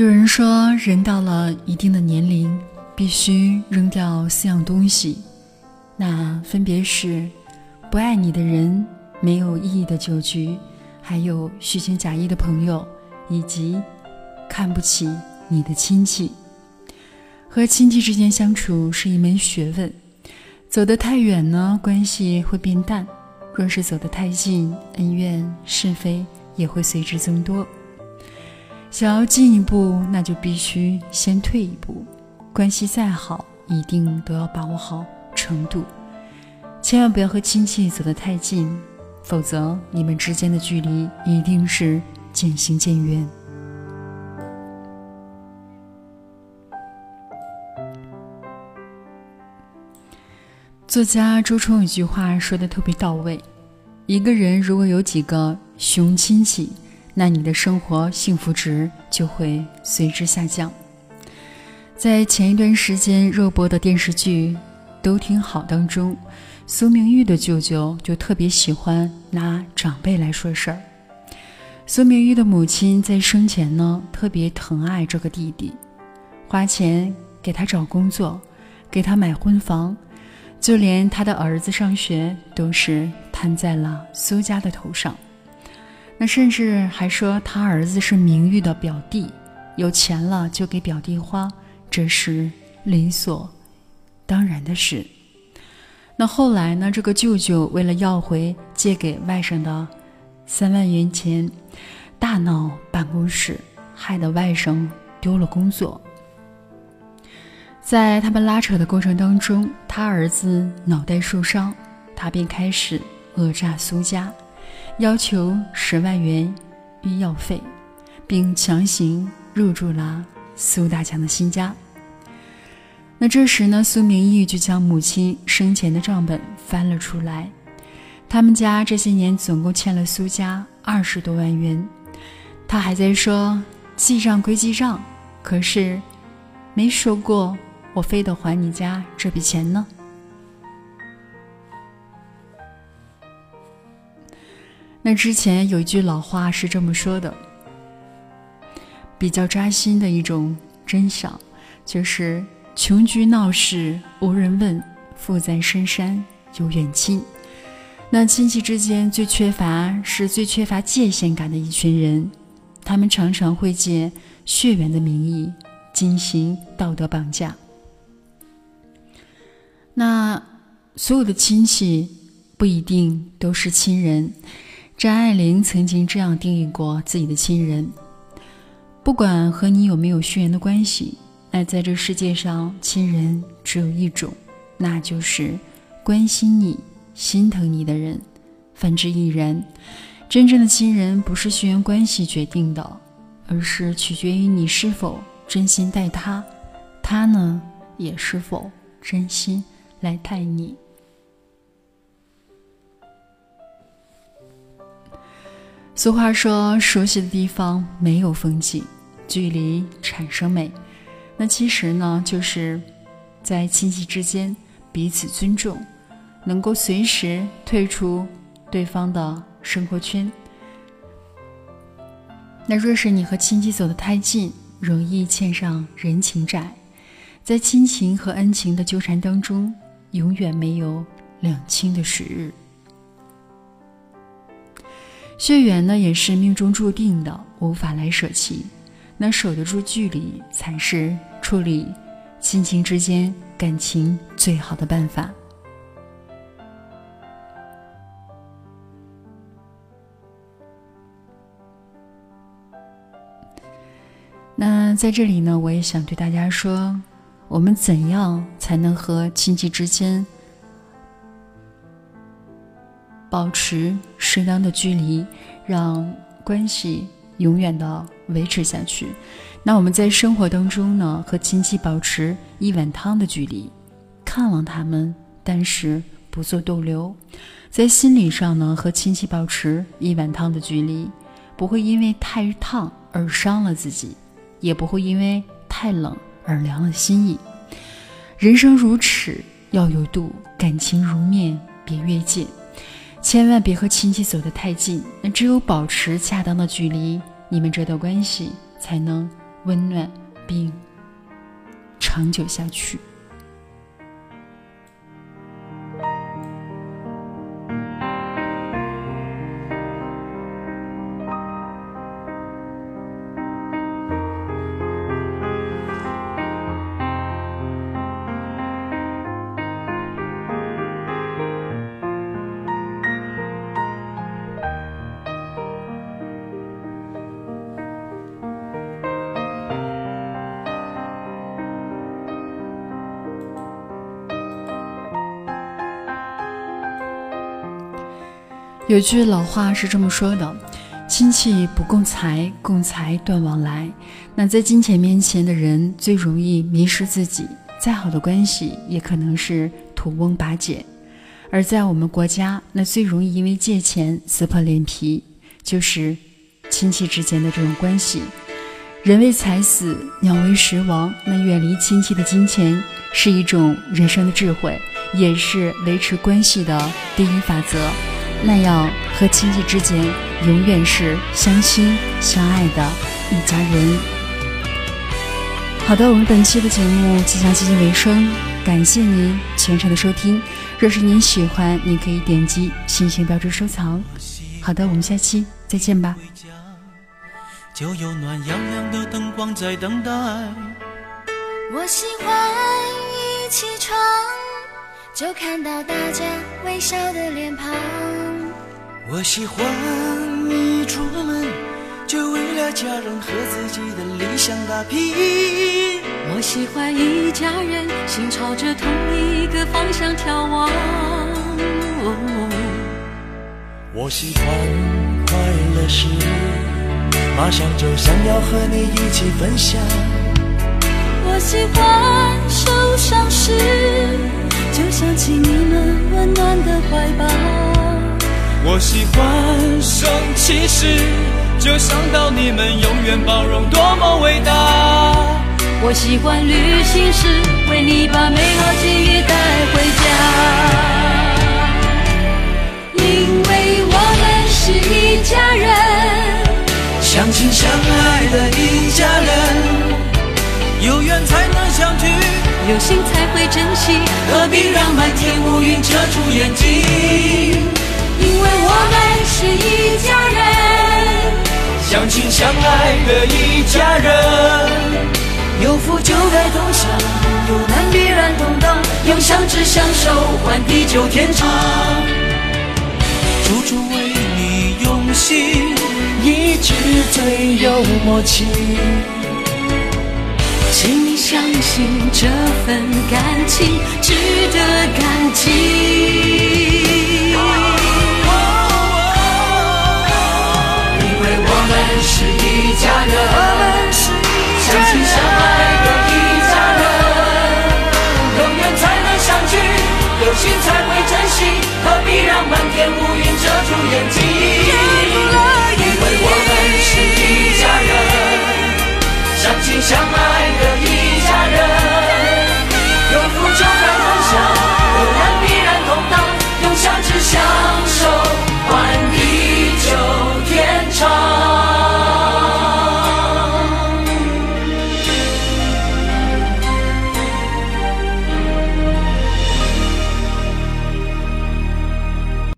有人说，人到了一定的年龄，必须扔掉四样东西，那分别是不爱你的人、没有意义的酒局，还有虚情假意的朋友，以及看不起你的亲戚。和亲戚之间相处是一门学问，走得太远呢，关系会变淡；若是走得太近，恩怨是非也会随之增多。想要进一步，那就必须先退一步。关系再好，一定都要把握好程度，千万不要和亲戚走得太近，否则你们之间的距离一定是渐行渐远。作家周冲有句话说的特别到位：一个人如果有几个熊亲戚。那你的生活幸福值就会随之下降。在前一段时间热播的电视剧《都挺好》当中，苏明玉的舅舅就特别喜欢拿长辈来说事儿。苏明玉的母亲在生前呢，特别疼爱这个弟弟，花钱给他找工作，给他买婚房，就连他的儿子上学都是摊在了苏家的头上。那甚至还说他儿子是名誉的表弟，有钱了就给表弟花，这是理所当然的事。那后来呢？这个舅舅为了要回借给外甥的三万元钱，大闹办公室，害得外甥丢了工作。在他们拉扯的过程当中，他儿子脑袋受伤，他便开始讹诈苏家。要求十万元医药费，并强行入住了苏大强的新家。那这时呢，苏明义就将母亲生前的账本翻了出来。他们家这些年总共欠了苏家二十多万元。他还在说记账归记账，可是没说过我非得还你家这笔钱呢。那之前有一句老话是这么说的，比较扎心的一种真相，就是穷居闹市无人问，富在深山有远亲。那亲戚之间最缺乏是最缺乏界限感的一群人，他们常常会借血缘的名义进行道德绑架。那所有的亲戚不一定都是亲人。张爱玲曾经这样定义过自己的亲人：不管和你有没有血缘的关系，那在这世界上，亲人只有一种，那就是关心你、心疼你的人。反之亦然。真正的亲人不是血缘关系决定的，而是取决于你是否真心待他，他呢，也是否真心来待你。俗话说：“熟悉的地方没有风景，距离产生美。”那其实呢，就是在亲戚之间彼此尊重，能够随时退出对方的生活圈。那若是你和亲戚走得太近，容易欠上人情债。在亲情和恩情的纠缠当中，永远没有两清的时日。血缘呢，也是命中注定的，无法来舍弃。那守得住距离，才是处理亲情之间感情最好的办法。那在这里呢，我也想对大家说，我们怎样才能和亲戚之间？保持适当的距离，让关系永远的维持下去。那我们在生活当中呢，和亲戚保持一碗汤的距离，看望他们，但是不做逗留。在心理上呢，和亲戚保持一碗汤的距离，不会因为太烫而伤了自己，也不会因为太冷而凉了心意。人生如尺，要有度；感情如面，别越界。千万别和亲戚走得太近，那只有保持恰当的距离，你们这段关系才能温暖并长久下去。有句老话是这么说的：“亲戚不共财，共财断往来。”那在金钱面前的人最容易迷失自己，再好的关系也可能是土翁拔解。而在我们国家，那最容易因为借钱撕破脸皮，就是亲戚之间的这种关系。人为财死，鸟为食亡。那远离亲戚的金钱是一种人生的智慧，也是维持关系的第一法则。那样和亲戚之间永远是相亲相爱的一家人。好的，我们本期的节目即将接近尾声，感谢您全程的收听。若是您喜欢，您可以点击星星标志收藏。好的，我们下期再见吧。就有暖洋洋的灯光在等待。我喜欢一起床。就看到大家微笑的脸庞。我喜欢一出门就为了家人和自己的理想打拼。我喜欢一家人心朝着同一个方向眺望。我喜欢快乐时马上就想要和你一起分享。我喜欢受伤时。就想起你们温暖的怀抱。我喜欢生气时，就想到你们永远包容，多么伟大。我喜欢旅行时，为你把美好记忆带回家。因为我们是一家人，相亲相爱的一家人，有缘才能相聚。有心才会珍惜，何必让满天乌云遮住眼睛？因为我们是一家人，相亲相爱的一家人。有福就该同享，有难必然同当，用相知相守换地久天长。处处为你用心，一直最有默契。请你相信这份感情值得感激，家人，相亲相爱的一家人，有缘才能相聚，有心才会珍惜，何必让满天乌云遮住眼睛？